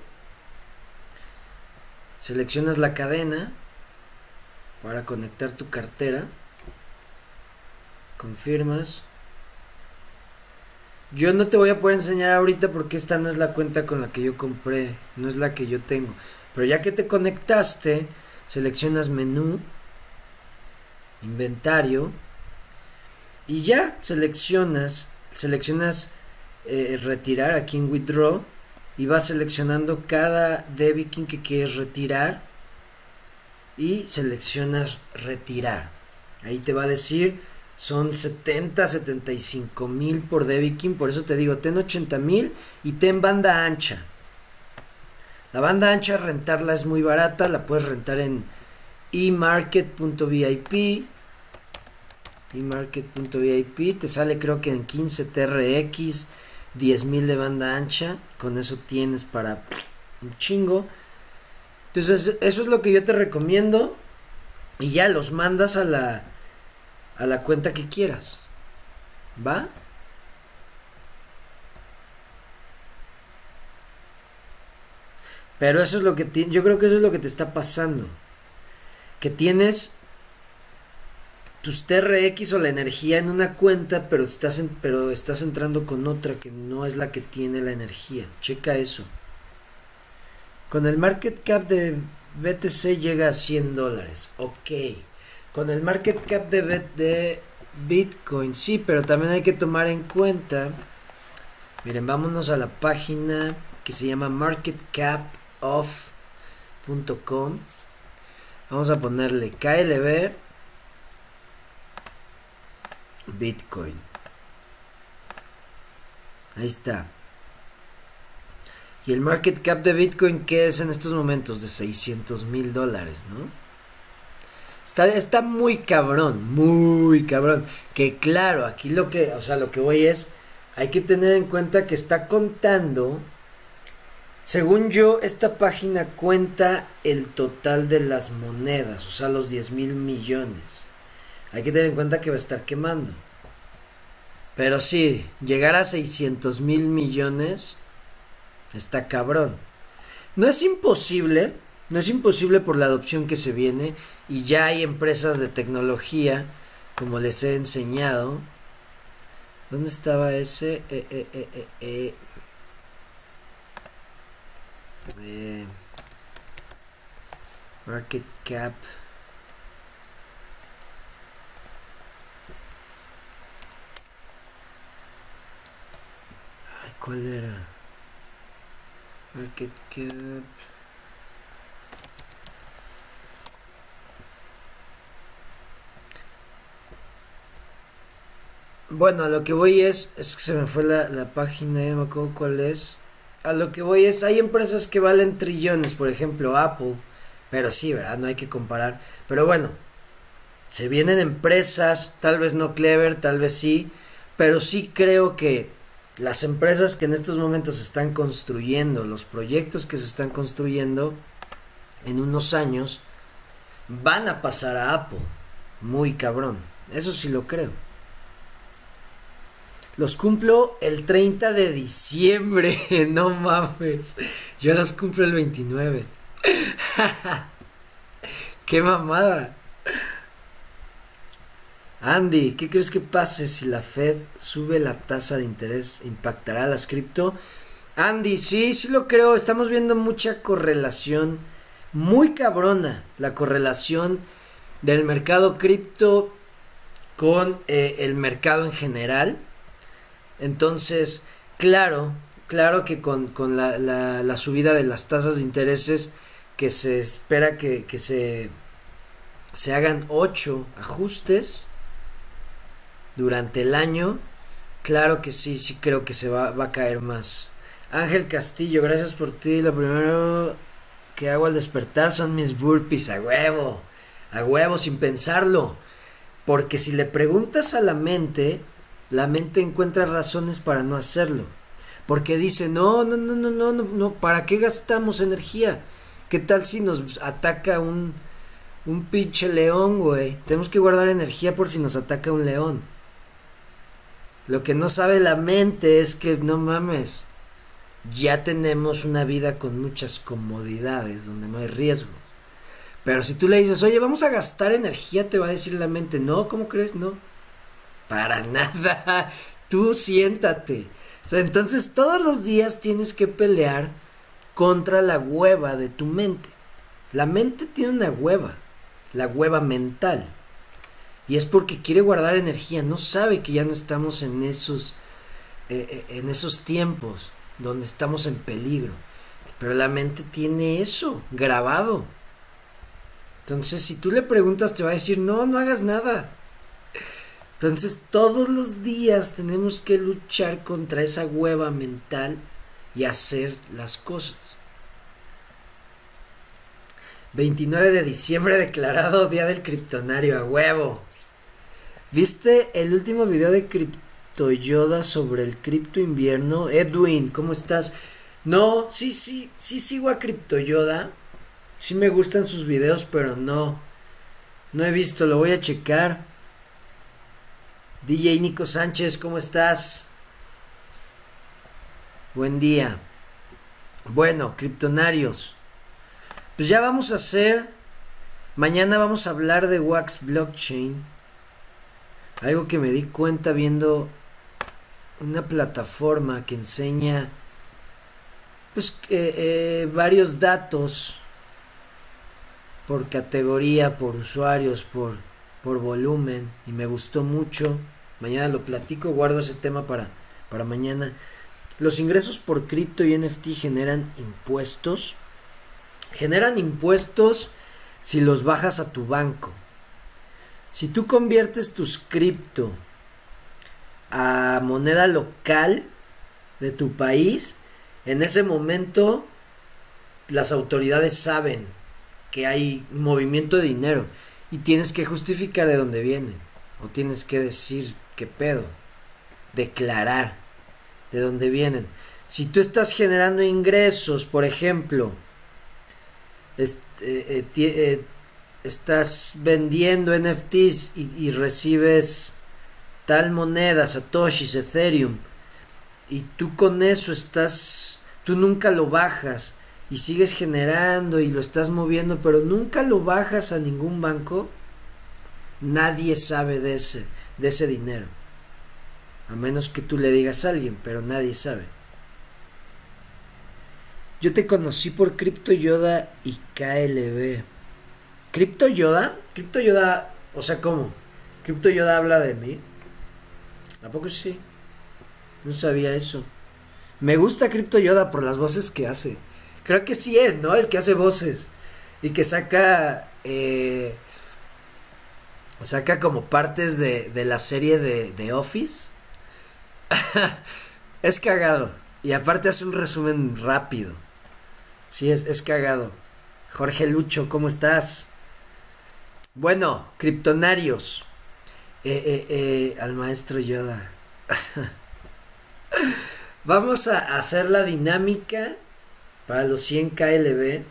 A: Seleccionas la cadena para conectar tu cartera confirmas. Yo no te voy a poder enseñar ahorita porque esta no es la cuenta con la que yo compré, no es la que yo tengo. Pero ya que te conectaste, seleccionas menú, inventario y ya seleccionas, seleccionas eh, retirar aquí en withdraw y vas seleccionando cada debiting que quieres retirar y seleccionas retirar. Ahí te va a decir son 70, 75 mil por Debikin. Por eso te digo, ten 80 mil y ten banda ancha. La banda ancha rentarla es muy barata, la puedes rentar en emarket.vip. emarket.vip te sale creo que en 15 TRX, 10 mil de banda ancha. Con eso tienes para un chingo. Entonces, eso es lo que yo te recomiendo. Y ya los mandas a la a la cuenta que quieras. ¿Va? Pero eso es lo que yo creo que eso es lo que te está pasando. Que tienes tus TRX o la energía en una cuenta, pero estás, pero estás entrando con otra que no es la que tiene la energía. Checa eso. Con el market cap de BTC llega a 100 dólares. Ok. Con el market cap de, de Bitcoin, sí, pero también hay que tomar en cuenta. Miren, vámonos a la página que se llama marketcapoff.com. Vamos a ponerle KLB Bitcoin. Ahí está. Y el market cap de Bitcoin, ¿qué es en estos momentos? De 600 mil dólares, ¿no? Está, está muy cabrón, muy cabrón. Que claro, aquí lo que, o sea, lo que voy es, hay que tener en cuenta que está contando, según yo, esta página cuenta el total de las monedas, o sea, los 10 mil millones. Hay que tener en cuenta que va a estar quemando. Pero sí, llegar a 600 mil millones está cabrón. No es imposible, no es imposible por la adopción que se viene y ya hay empresas de tecnología, como les he enseñado. ¿Dónde estaba ese? Eh, eh, eh, eh, eh market cap. Ay, ¿cuál era? Market cap. Bueno, a lo que voy es, es que se me fue la, la página, no me acuerdo cuál es. A lo que voy es, hay empresas que valen trillones, por ejemplo Apple, pero sí, ¿verdad? No hay que comparar. Pero bueno, se vienen empresas, tal vez no clever, tal vez sí, pero sí creo que las empresas que en estos momentos se están construyendo, los proyectos que se están construyendo, en unos años, van a pasar a Apple. Muy cabrón. Eso sí lo creo. Los cumplo el 30 de diciembre. No mames. Yo los cumplo el 29. Qué mamada. Andy, ¿qué crees que pase si la Fed sube la tasa de interés? ¿Impactará a las cripto? Andy, sí, sí lo creo. Estamos viendo mucha correlación. Muy cabrona la correlación del mercado cripto con eh, el mercado en general. Entonces, claro, claro que con, la, la, subida de las tasas de intereses que se espera que, que se, se hagan ocho ajustes durante el año, claro que sí, sí creo que se va, va a caer más. Ángel Castillo, gracias por ti. Lo primero que hago al despertar son mis burpees a huevo, a huevo, sin pensarlo. Porque si le preguntas a la mente, la mente encuentra razones para no hacerlo. Porque dice, no, no, no, no, no, no, ¿para qué gastamos energía? ¿Qué tal si nos ataca un, un pinche león, güey? Tenemos que guardar energía por si nos ataca un león. Lo que no sabe la mente es que, no mames, ya tenemos una vida con muchas comodidades, donde no hay riesgo. Pero si tú le dices, oye, vamos a gastar energía, te va a decir la mente, no, ¿cómo crees? No. Para nada. Tú siéntate. Entonces todos los días tienes que pelear contra la hueva de tu mente. La mente tiene una hueva, la hueva mental. Y es porque quiere guardar energía, no sabe que ya no estamos en esos, eh, eh, en esos tiempos donde estamos en peligro. Pero la mente tiene eso grabado. Entonces, si tú le preguntas, te va a decir, no, no hagas nada. Entonces, todos los días tenemos que luchar contra esa hueva mental y hacer las cosas. 29 de diciembre declarado Día del Criptonario, a huevo. ¿Viste el último video de Yoda sobre el cripto invierno? Edwin, ¿cómo estás? No, sí, sí, sí sigo a Yoda. Sí me gustan sus videos, pero no. No he visto, lo voy a checar. DJ Nico Sánchez, ¿cómo estás? Buen día. Bueno, criptonarios. Pues ya vamos a hacer. Mañana vamos a hablar de Wax Blockchain. Algo que me di cuenta viendo una plataforma que enseña pues eh, eh, varios datos por categoría, por usuarios, por, por volumen y me gustó mucho. Mañana lo platico, guardo ese tema para, para mañana. Los ingresos por cripto y NFT generan impuestos. Generan impuestos si los bajas a tu banco. Si tú conviertes tus cripto a moneda local de tu país, en ese momento las autoridades saben que hay movimiento de dinero y tienes que justificar de dónde viene o tienes que decir qué pedo, declarar de dónde vienen. Si tú estás generando ingresos, por ejemplo, este, eh, eh, estás vendiendo NFTs y, recibes tal moneda, Satoshis, Ethereum, y tú con eso estás, tú nunca lo bajas y sigues generando y lo estás moviendo, pero nunca lo bajas a ningún banco, nadie sabe de ese, de ese dinero. A menos que tú le digas a alguien, pero nadie sabe. Yo te conocí por Crypto Yoda y KLB. ¿Crypto Yoda? ¿Crypto Yoda? O sea, ¿cómo? ¿Crypto Yoda habla de mí? ¿A poco sí? No sabía eso. Me gusta Crypto Yoda por las voces que hace. Creo que sí es, ¿no? El que hace voces. Y que saca. Eh, saca como partes de, de la serie de, de Office. es cagado. Y aparte hace un resumen rápido. Sí, es, es cagado. Jorge Lucho, ¿cómo estás? Bueno, criptonarios. Eh, eh, eh, al maestro Yoda. Vamos a hacer la dinámica para los 100 KLB.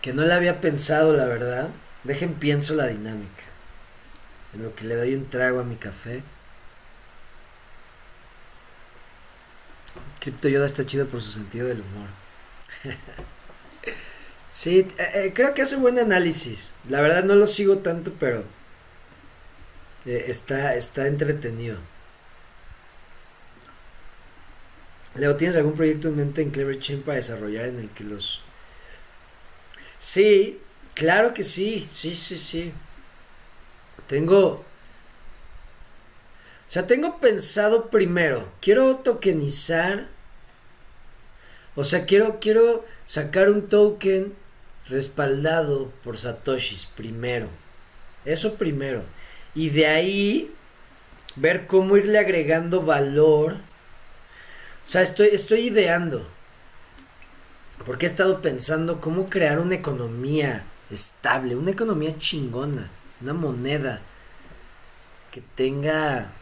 A: Que no la había pensado, la verdad. Dejen pienso la dinámica. En lo que le doy un trago a mi café. Crypto Yoda está chido por su sentido del humor. sí, eh, eh, creo que hace buen análisis. La verdad no lo sigo tanto, pero eh, está, está entretenido. Leo, ¿tienes algún proyecto en mente en Clever Chain para desarrollar en el que los... Sí, claro que sí, sí, sí, sí. Tengo... O sea, tengo pensado primero, quiero tokenizar. O sea, quiero, quiero sacar un token respaldado por Satoshis primero. Eso primero. Y de ahí ver cómo irle agregando valor o sea, estoy, estoy ideando. Porque he estado pensando cómo crear una economía estable, una economía chingona, una moneda que tenga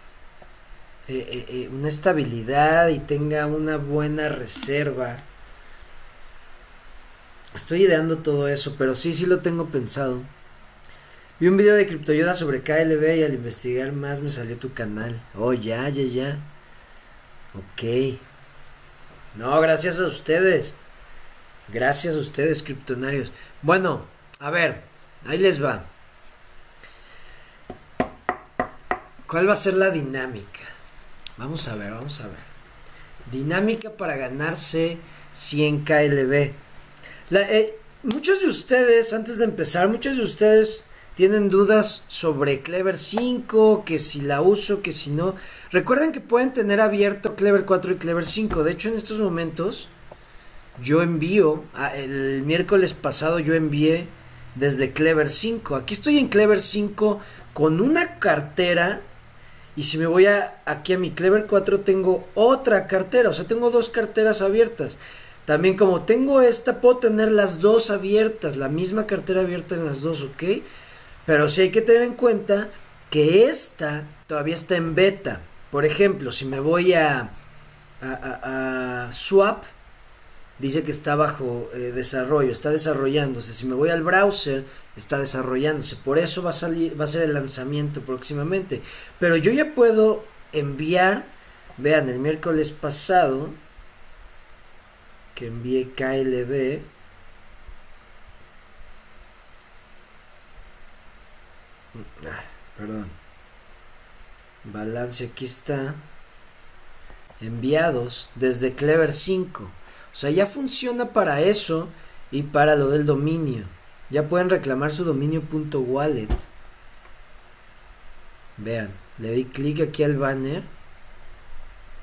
A: eh, eh, eh, una estabilidad y tenga una buena reserva. Estoy ideando todo eso, pero sí, sí lo tengo pensado. Vi un video de Cryptoyoda sobre KLB y al investigar más me salió tu canal. Oh, ya, ya, ya. Ok. No, gracias a ustedes. Gracias a ustedes, criptonarios. Bueno, a ver, ahí les va. ¿Cuál va a ser la dinámica? Vamos a ver, vamos a ver. Dinámica para ganarse 100 KLB. Eh, muchos de ustedes, antes de empezar, muchos de ustedes tienen dudas sobre Clever 5, que si la uso, que si no. Recuerden que pueden tener abierto Clever 4 y Clever 5. De hecho, en estos momentos yo envío, el miércoles pasado yo envié desde Clever 5. Aquí estoy en Clever 5 con una cartera. Y si me voy a, aquí a mi Clever 4 tengo otra cartera. O sea, tengo dos carteras abiertas. También como tengo esta, puedo tener las dos abiertas. La misma cartera abierta en las dos, ¿ok? Pero sí hay que tener en cuenta que esta todavía está en beta. Por ejemplo, si me voy a, a, Swap, dice que está bajo eh, desarrollo, está desarrollándose. Si me voy al browser, está desarrollándose. Por eso va a salir, va a ser el lanzamiento próximamente. Pero yo ya puedo enviar, vean, el miércoles pasado, que envíe KLB ah, perdón balance aquí está enviados desde Clever 5 o sea ya funciona para eso y para lo del dominio. Ya pueden reclamar su dominio.wallet vean le di clic aquí al banner.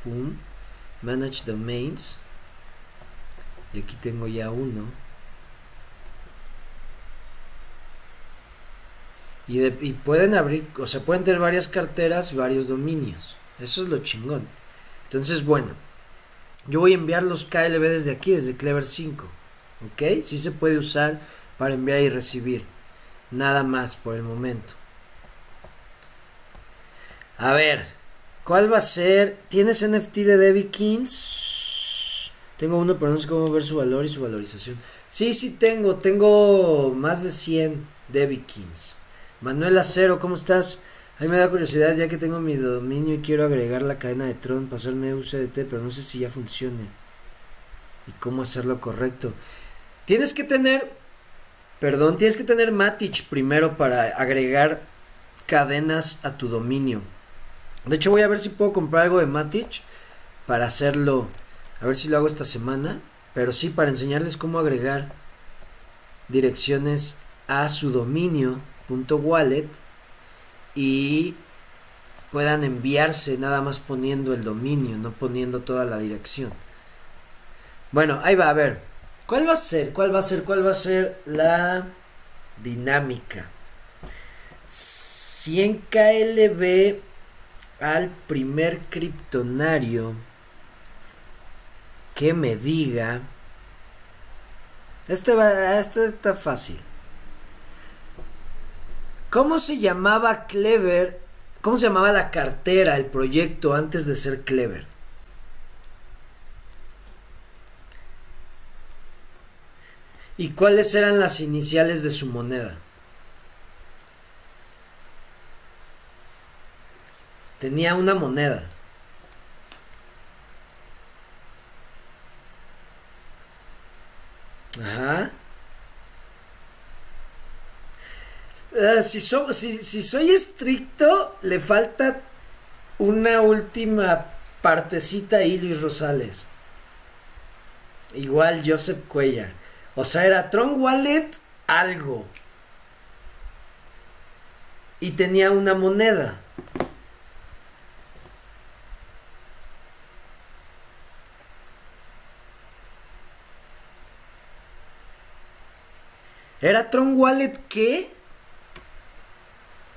A: Pum. Manage domains. Y aquí tengo ya uno. Y, pueden abrir o sea pueden tener varias carteras varios dominios. Eso es lo chingón. Entonces bueno yo voy a enviar los KLB desde aquí desde Clever 5 ok si se puede usar para enviar y recibir nada más por el momento a ver cuál va a ser tienes NFT de Debbie Kings tengo uno, pero no sé cómo ver su valor y su valorización. Sí, sí tengo. Tengo más de 100 Debbie Kings. Manuel Acero, ¿cómo estás? A mí me da curiosidad ya que tengo mi dominio y quiero agregar la cadena de Tron, pasarme UCDT, pero no sé si ya funcione. Y cómo hacerlo correcto. Tienes que tener, perdón, tienes que tener Matic primero para agregar cadenas a tu dominio. De hecho voy a ver si puedo comprar algo de Matic para hacerlo a ver si lo hago esta semana. Pero sí, para enseñarles cómo agregar direcciones a su dominio.wallet y puedan enviarse nada más poniendo el dominio, no poniendo toda la dirección. Bueno, ahí va a ver. ¿Cuál va a ser? ¿Cuál va a ser? ¿Cuál va a ser la dinámica? 100 KLB al primer criptonario que me diga. Este, va, este está fácil. ¿Cómo se llamaba Clever? ¿Cómo se llamaba la cartera, el proyecto antes de ser Clever? ¿Y cuáles eran las iniciales de su moneda? Tenía una moneda. Ajá. Ah, si, si, soy estricto, le falta una última partecita ahí, Luis Rosales. Igual Joseph Cuellar. O sea, era Tron Wallet algo. Y tenía una moneda. Era Tron Wallet qué?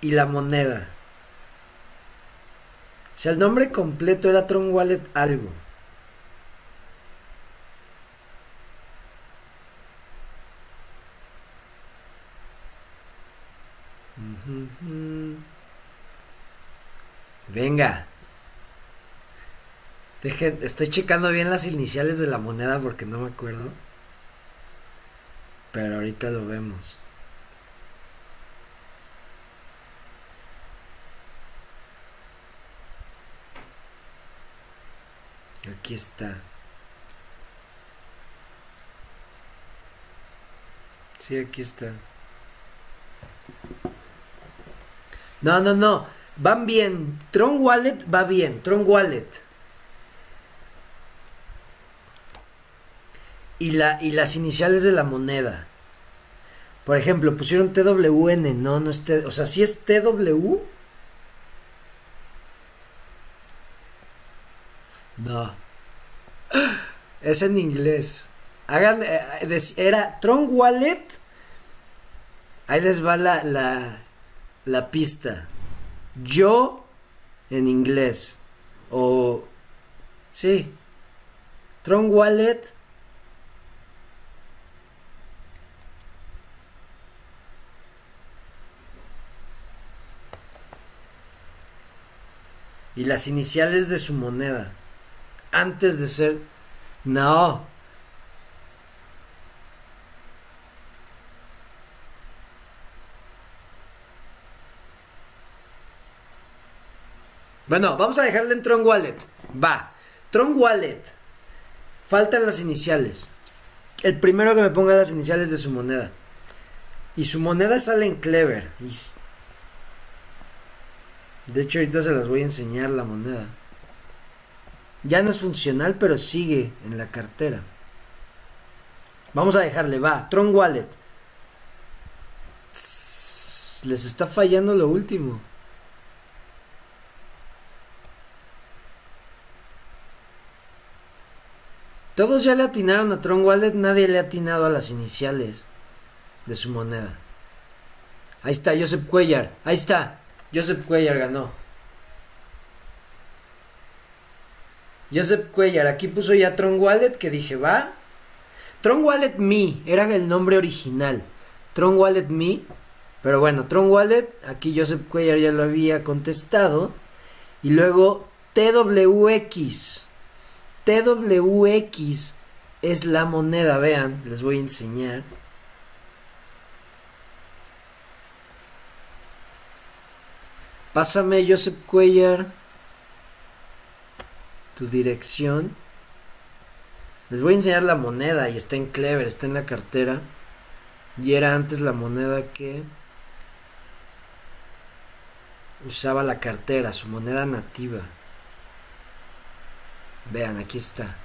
A: Y la moneda. O sea, el nombre completo era Tron Wallet algo. Venga. Dejen, estoy checando bien las iniciales de la moneda porque no me acuerdo. Pero ahorita lo vemos. Aquí está. Sí, aquí está. No, no, no. Van bien. Tron Wallet va bien. Tron Wallet. y, la, y las iniciales de la moneda. Por ejemplo, pusieron TWN, no, no es T, o sea, si es TW. No. Es en inglés. Hagan, eh, era Tron Wallet. Ahí les va la, la, la pista. Yo en inglés. O... Sí. Tron Wallet y las iniciales de su moneda. Antes de ser... No. Bueno, vamos a dejarle en Tron Wallet. Va. Tron Wallet. Faltan las iniciales. El primero que me ponga las iniciales de su moneda. Y su moneda sale en Clever. De hecho, ahorita se las voy a enseñar la moneda. Ya no es funcional, pero sigue en la cartera. Vamos a dejarle, va. Tron Wallet. les está fallando lo último. Todos ya le atinaron a Tron Wallet, nadie le ha atinado a las iniciales de su moneda. Ahí está, Joseph Cuellar. Ahí está. Joseph Cuellar ganó. Joseph Cuellar, aquí puso ya Tron Wallet, que dije, va. Tron Wallet Me, era el nombre original. Tron Wallet Me. Pero bueno, Tron Wallet, aquí Joseph Cuellar ya lo había contestado. Y luego TWX. TWX es la moneda, vean, les voy a enseñar. Pásame, Joseph Cuellar, tu dirección. Les voy a enseñar la moneda y está en Clever, está en la cartera. Y era antes la moneda que usaba la cartera, su moneda nativa. Vean, aquí está.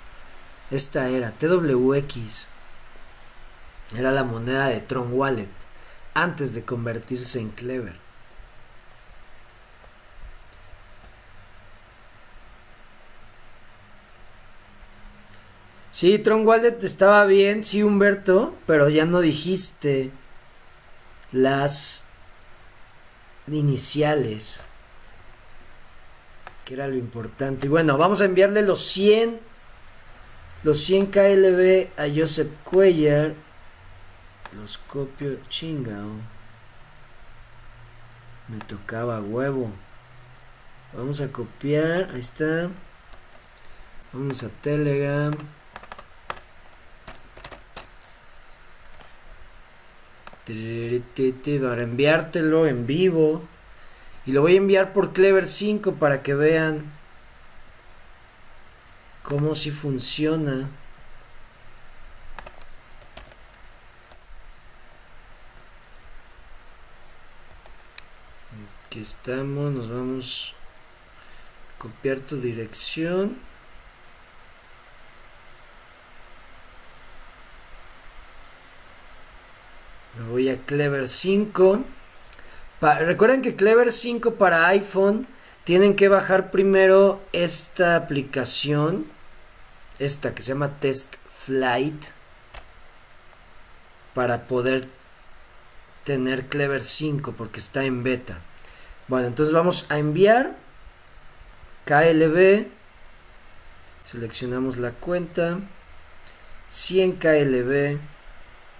A: Esta era TWX. Era la moneda de Tron Wallet antes de convertirse en Clever. Sí, Tron Wallet estaba bien, sí, Humberto, pero ya no dijiste las iniciales era lo importante. Y bueno, vamos a enviarle los 100, los 100 KLB a Joseph Cuellar. Los copio, chingao. Me tocaba huevo. Vamos a copiar, ahí está. Vamos a Telegram. Para enviártelo en vivo. Y lo voy a enviar por Clever 5 para que vean cómo si funciona. Aquí estamos, nos vamos a copiar tu dirección. Me voy a Clever 5 recuerden que Clever 5 para iPhone tienen que bajar primero esta aplicación, esta que se llama Test Flight, para poder tener Clever 5 porque está en beta. Bueno, entonces vamos a enviar KLB, seleccionamos la cuenta, 100 KLB,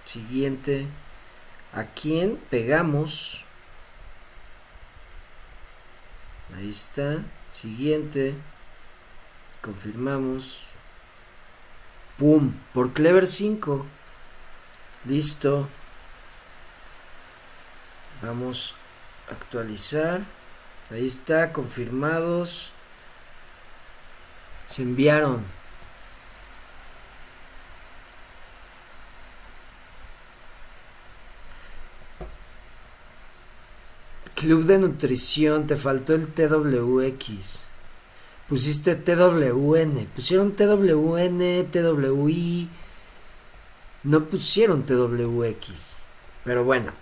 A: siguiente, a quien pegamos Ahí está. Siguiente. Confirmamos. ¡Pum! Por Clever 5. Listo. Vamos a actualizar. Ahí está, confirmados. Se enviaron. Club de Nutrición, te faltó el TWX. Pusiste TWN. Pusieron TWN, TWI. No pusieron TWX. Pero bueno.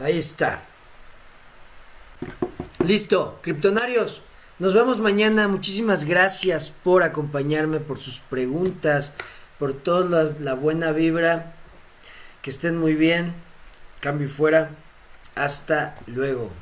A: Ahí está. Listo, criptonarios. Nos vemos mañana. Muchísimas gracias por acompañarme, por sus preguntas por toda la, buena vibra. Que estén muy bien. Cambio fuera. Hasta luego.